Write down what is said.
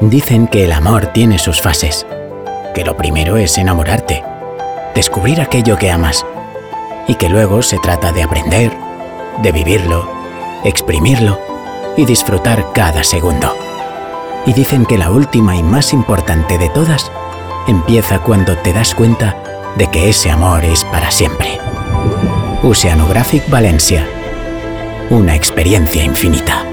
Dicen que el amor tiene sus fases, que lo primero es enamorarte, descubrir aquello que amas, y que luego se trata de aprender, de vivirlo, exprimirlo y disfrutar cada segundo. Y dicen que la última y más importante de todas empieza cuando te das cuenta de que ese amor es para siempre. Oceanographic Valencia. Una experiencia infinita.